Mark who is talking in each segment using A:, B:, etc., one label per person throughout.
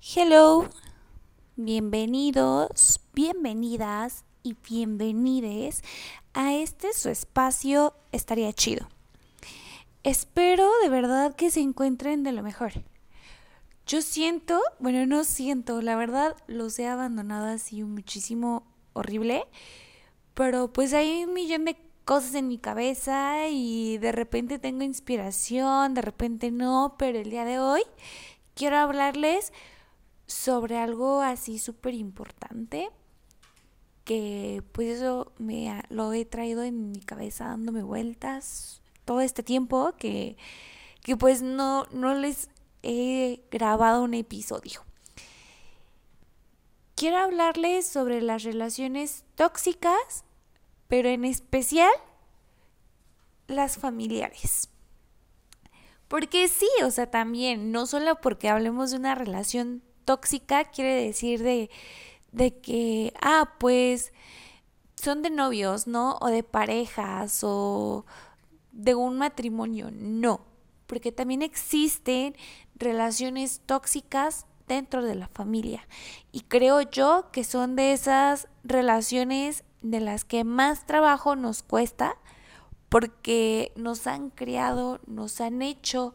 A: Hello, bienvenidos, bienvenidas y bienvenides a este su espacio estaría chido. Espero de verdad que se encuentren de lo mejor. Yo siento, bueno, no siento, la verdad los he abandonado así muchísimo horrible, pero pues hay un millón de cosas en mi cabeza y de repente tengo inspiración, de repente no, pero el día de hoy quiero hablarles sobre algo así súper importante que pues eso me lo he traído en mi cabeza dándome vueltas todo este tiempo que, que pues no, no les he grabado un episodio. Quiero hablarles sobre las relaciones tóxicas, pero en especial las familiares. Porque sí, o sea, también, no solo porque hablemos de una relación tóxica quiere decir de, de que, ah, pues son de novios, ¿no? O de parejas o de un matrimonio. No, porque también existen relaciones tóxicas dentro de la familia. Y creo yo que son de esas relaciones de las que más trabajo nos cuesta porque nos han creado, nos han hecho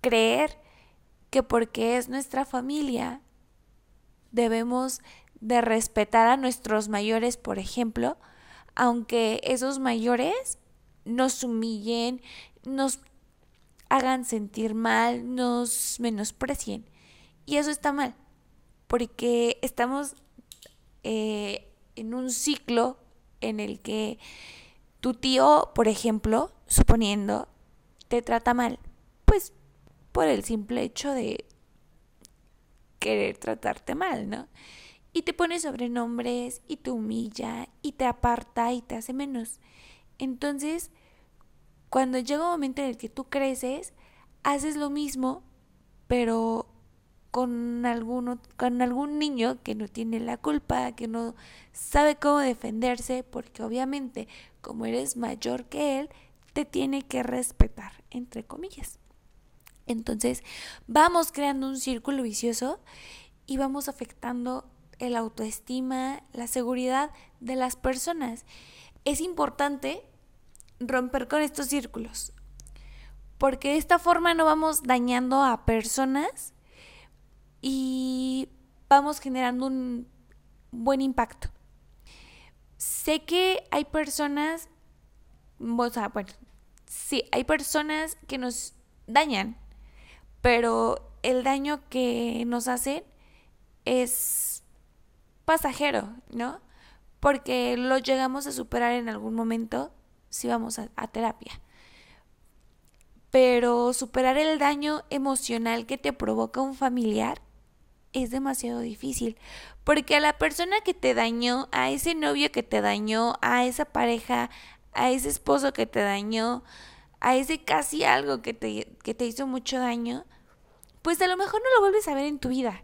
A: creer que porque es nuestra familia debemos de respetar a nuestros mayores, por ejemplo, aunque esos mayores nos humillen, nos hagan sentir mal, nos menosprecien. Y eso está mal, porque estamos eh, en un ciclo en el que tu tío, por ejemplo, suponiendo, te trata mal, pues por el simple hecho de querer tratarte mal, ¿no? Y te pone sobrenombres y te humilla y te aparta y te hace menos. Entonces, cuando llega un momento en el que tú creces, haces lo mismo, pero con, alguno, con algún niño que no tiene la culpa, que no sabe cómo defenderse, porque obviamente como eres mayor que él, te tiene que respetar, entre comillas. Entonces vamos creando un círculo vicioso y vamos afectando el autoestima, la seguridad de las personas. Es importante romper con estos círculos, porque de esta forma no vamos dañando a personas y vamos generando un buen impacto. Sé que hay personas, o sea, bueno, sí, hay personas que nos dañan, pero el daño que nos hacen es pasajero, ¿no? Porque lo llegamos a superar en algún momento si vamos a, a terapia. Pero superar el daño emocional que te provoca un familiar es demasiado difícil. Porque a la persona que te dañó, a ese novio que te dañó, a esa pareja, a ese esposo que te dañó, a ese casi algo que te, que te hizo mucho daño, pues a lo mejor no lo vuelves a ver en tu vida.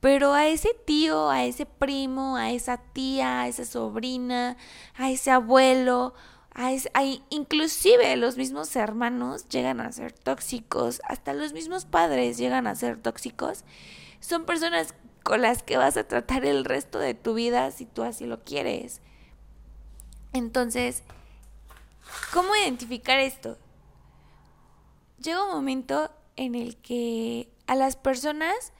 A: Pero a ese tío, a ese primo, a esa tía, a esa sobrina, a ese abuelo, a, ese, inclusive los mismos hermanos llegan a ser tóxicos, hasta los mismos padres llegan a ser tóxicos. Son personas con las que vas a tratar el resto de tu vida si tú así lo quieres. Entonces, ¿Cómo identificar esto? Llega un momento en el que a las personas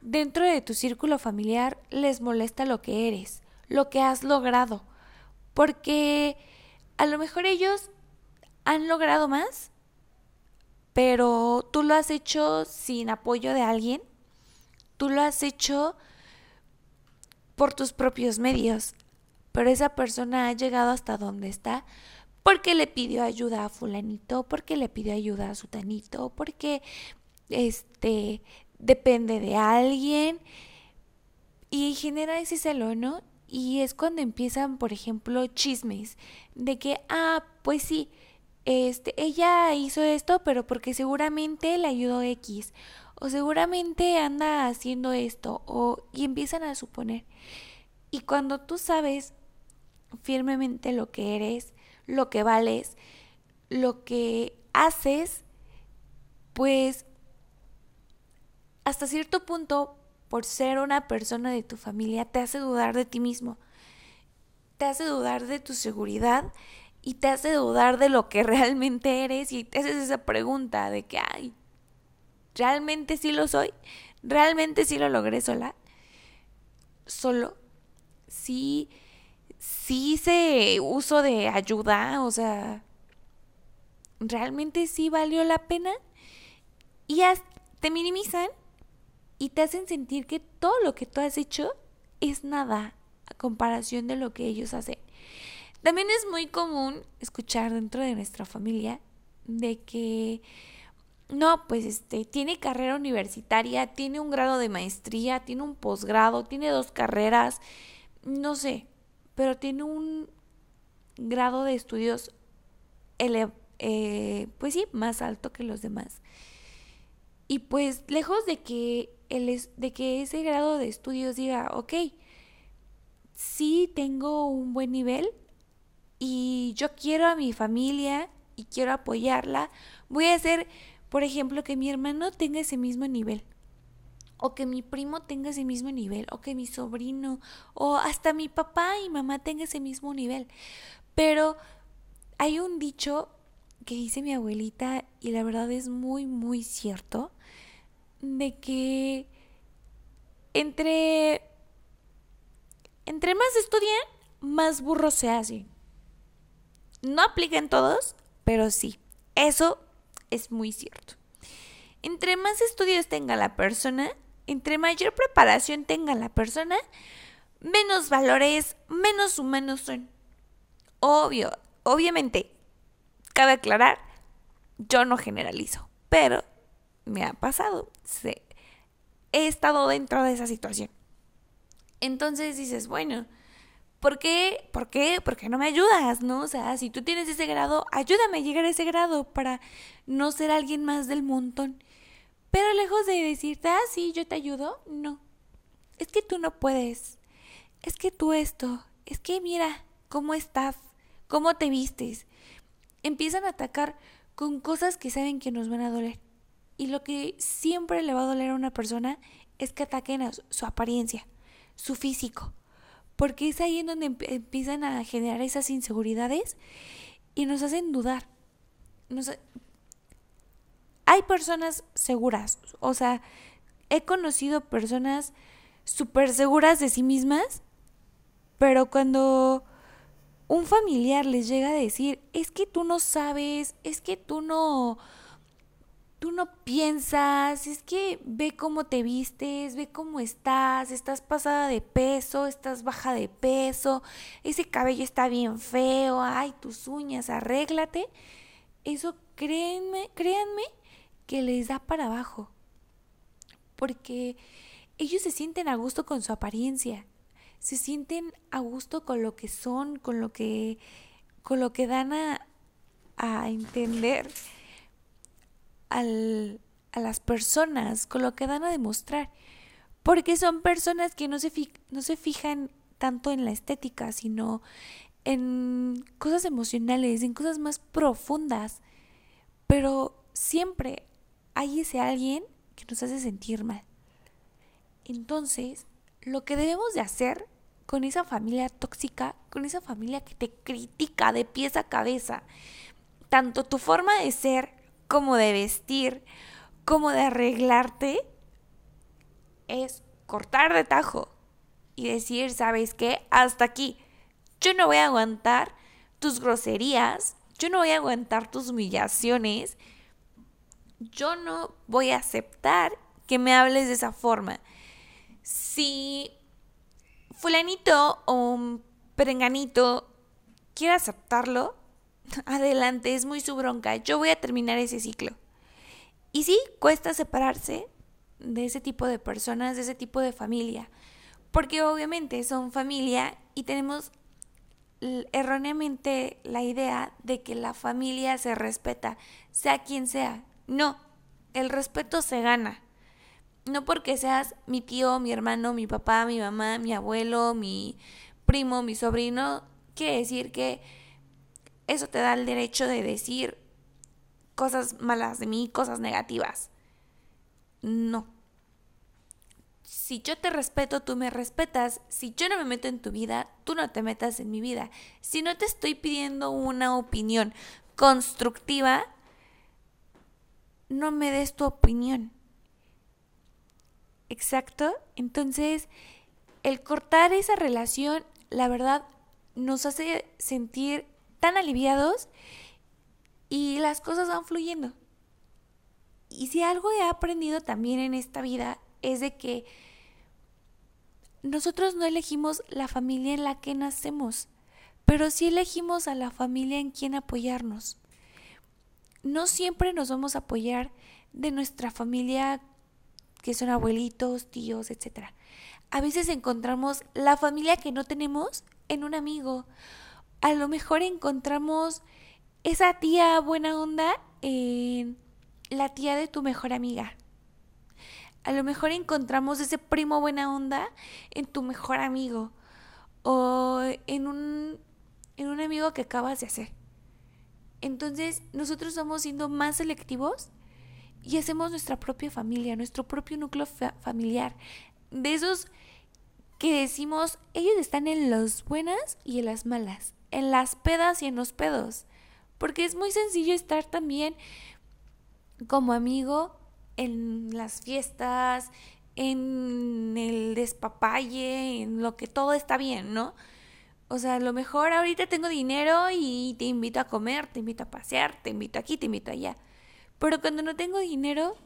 A: dentro de tu círculo familiar les molesta lo que eres, lo que has logrado, porque a lo mejor ellos han logrado más, pero tú lo has hecho sin apoyo de alguien, tú lo has hecho por tus propios medios, pero esa persona ha llegado hasta donde está porque le pidió ayuda a fulanito, porque le pidió ayuda a sutanito, porque este depende de alguien y genera ese celo, ¿no? Y es cuando empiezan, por ejemplo, chismes de que, ah, pues sí, este, ella hizo esto, pero porque seguramente le ayudó X, o seguramente anda haciendo esto, o, y empiezan a suponer. Y cuando tú sabes firmemente lo que eres, lo que vales, lo que haces, pues hasta cierto punto, por ser una persona de tu familia, te hace dudar de ti mismo, te hace dudar de tu seguridad y te hace dudar de lo que realmente eres y te haces esa pregunta de que, ay, ¿realmente sí lo soy? ¿Realmente sí lo logré sola? Solo, sí, sí hice uso de ayuda, o sea, ¿realmente sí valió la pena? Y te minimizan y te hacen sentir que todo lo que tú has hecho es nada a comparación de lo que ellos hacen. También es muy común escuchar dentro de nuestra familia de que no, pues este tiene carrera universitaria, tiene un grado de maestría, tiene un posgrado, tiene dos carreras, no sé, pero tiene un grado de estudios eh, pues sí, más alto que los demás. Y pues lejos de que, el, de que ese grado de estudios diga, ok, sí tengo un buen nivel y yo quiero a mi familia y quiero apoyarla, voy a hacer, por ejemplo, que mi hermano tenga ese mismo nivel o que mi primo tenga ese mismo nivel, o que mi sobrino, o hasta mi papá y mamá tenga ese mismo nivel. Pero hay un dicho que dice mi abuelita y la verdad es muy, muy cierto, de que entre, entre más estudian, más burros se hacen. No aplican todos, pero sí, eso es muy cierto. Entre más estudios tenga la persona, entre mayor preparación tenga la persona, menos valores, menos humanos son. Obvio, obviamente, cabe aclarar, yo no generalizo, pero me ha pasado. he estado dentro de esa situación. Entonces dices, bueno, ¿por qué? ¿Por qué? ¿Por qué no me ayudas? ¿No? O sea, si tú tienes ese grado, ayúdame a llegar a ese grado para no ser alguien más del montón. Pero lejos de decirte, ah, sí, yo te ayudo, no. Es que tú no puedes. Es que tú esto. Es que mira cómo estás, cómo te vistes. Empiezan a atacar con cosas que saben que nos van a doler. Y lo que siempre le va a doler a una persona es que ataquen a su apariencia, su físico. Porque es ahí en donde empiezan a generar esas inseguridades y nos hacen dudar. Hay personas seguras, o sea, he conocido personas súper seguras de sí mismas, pero cuando un familiar les llega a decir, es que tú no sabes, es que tú no, tú no piensas, es que ve cómo te vistes, ve cómo estás, estás pasada de peso, estás baja de peso, ese cabello está bien feo, ay, tus uñas, arréglate. Eso créanme, créanme que les da para abajo. Porque ellos se sienten a gusto con su apariencia, se sienten a gusto con lo que son, con lo que, con lo que dan a, a entender al, a las personas, con lo que dan a demostrar. Porque son personas que no se, no se fijan tanto en la estética, sino en cosas emocionales, en cosas más profundas. Pero siempre hay ese alguien que nos hace sentir mal. Entonces, lo que debemos de hacer con esa familia tóxica, con esa familia que te critica de pies a cabeza, tanto tu forma de ser como de vestir, como de arreglarte, es cortar de tajo y decir, ¿sabes qué? Hasta aquí. Yo no voy a aguantar tus groserías, yo no voy a aguantar tus humillaciones, yo no voy a aceptar que me hables de esa forma. Si fulanito o perenganito quiere aceptarlo, adelante, es muy su bronca. Yo voy a terminar ese ciclo. Y sí, cuesta separarse de ese tipo de personas, de ese tipo de familia, porque obviamente son familia y tenemos erróneamente la idea de que la familia se respeta, sea quien sea, no, el respeto se gana. No porque seas mi tío, mi hermano, mi papá, mi mamá, mi abuelo, mi primo, mi sobrino, quiere decir que eso te da el derecho de decir cosas malas de mí, cosas negativas. No. Si yo te respeto, tú me respetas. Si yo no me meto en tu vida, tú no te metas en mi vida. Si no te estoy pidiendo una opinión constructiva, no me des tu opinión. Exacto. Entonces, el cortar esa relación, la verdad, nos hace sentir tan aliviados y las cosas van fluyendo. Y si algo he aprendido también en esta vida es de que nosotros no elegimos la familia en la que nacemos, pero sí elegimos a la familia en quien apoyarnos. No siempre nos vamos a apoyar de nuestra familia que son abuelitos, tíos, etc. A veces encontramos la familia que no tenemos en un amigo. A lo mejor encontramos esa tía buena onda en la tía de tu mejor amiga. A lo mejor encontramos ese primo buena onda en tu mejor amigo o en un, en un amigo que acabas de hacer. Entonces nosotros vamos siendo más selectivos y hacemos nuestra propia familia, nuestro propio núcleo familiar. De esos que decimos, ellos están en las buenas y en las malas, en las pedas y en los pedos. Porque es muy sencillo estar también como amigo en las fiestas, en el despapalle, en lo que todo está bien, ¿no? O sea, a lo mejor ahorita tengo dinero y te invito a comer, te invito a pasear, te invito aquí, te invito allá. Pero cuando no tengo dinero,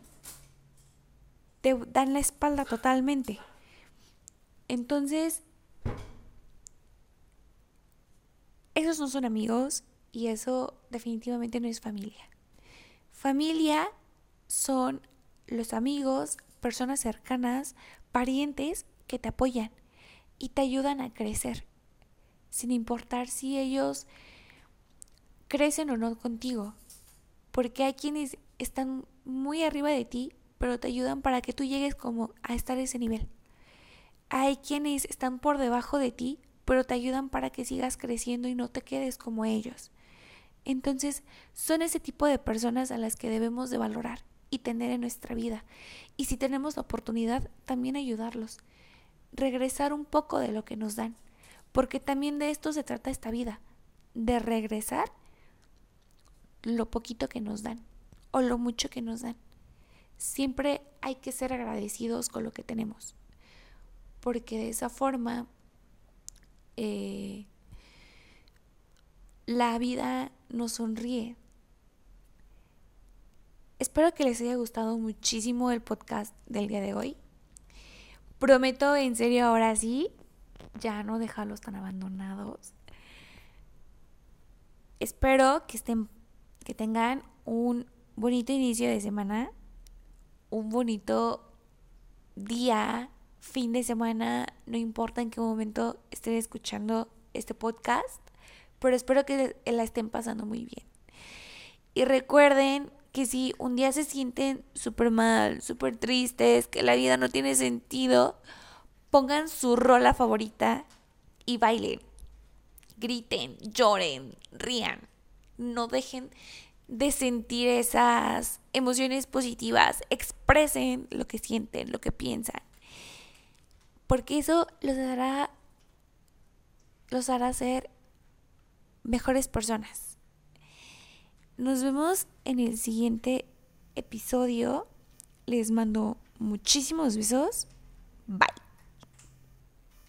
A: te dan la espalda totalmente. Entonces, esos no son amigos y eso definitivamente no es familia. Familia son los amigos, personas cercanas, parientes que te apoyan y te ayudan a crecer, sin importar si ellos crecen o no contigo, porque hay quienes están muy arriba de ti, pero te ayudan para que tú llegues como a estar a ese nivel. Hay quienes están por debajo de ti, pero te ayudan para que sigas creciendo y no te quedes como ellos. Entonces, son ese tipo de personas a las que debemos de valorar y tener en nuestra vida. Y si tenemos la oportunidad, también ayudarlos. Regresar un poco de lo que nos dan. Porque también de esto se trata esta vida. De regresar lo poquito que nos dan o lo mucho que nos dan. Siempre hay que ser agradecidos con lo que tenemos. Porque de esa forma eh, la vida nos sonríe. Espero que les haya gustado muchísimo el podcast del día de hoy. Prometo en serio ahora sí ya no dejarlos tan abandonados. Espero que estén que tengan un bonito inicio de semana, un bonito día, fin de semana, no importa en qué momento estén escuchando este podcast pero espero que la estén pasando muy bien. Y recuerden que si un día se sienten súper mal, súper tristes, que la vida no tiene sentido, pongan su rola favorita y bailen. Griten, lloren, rían. No dejen de sentir esas emociones positivas. Expresen lo que sienten, lo que piensan. Porque eso los hará, los hará ser mejores personas. Nos vemos en el siguiente episodio. Les mando muchísimos besos. Bye.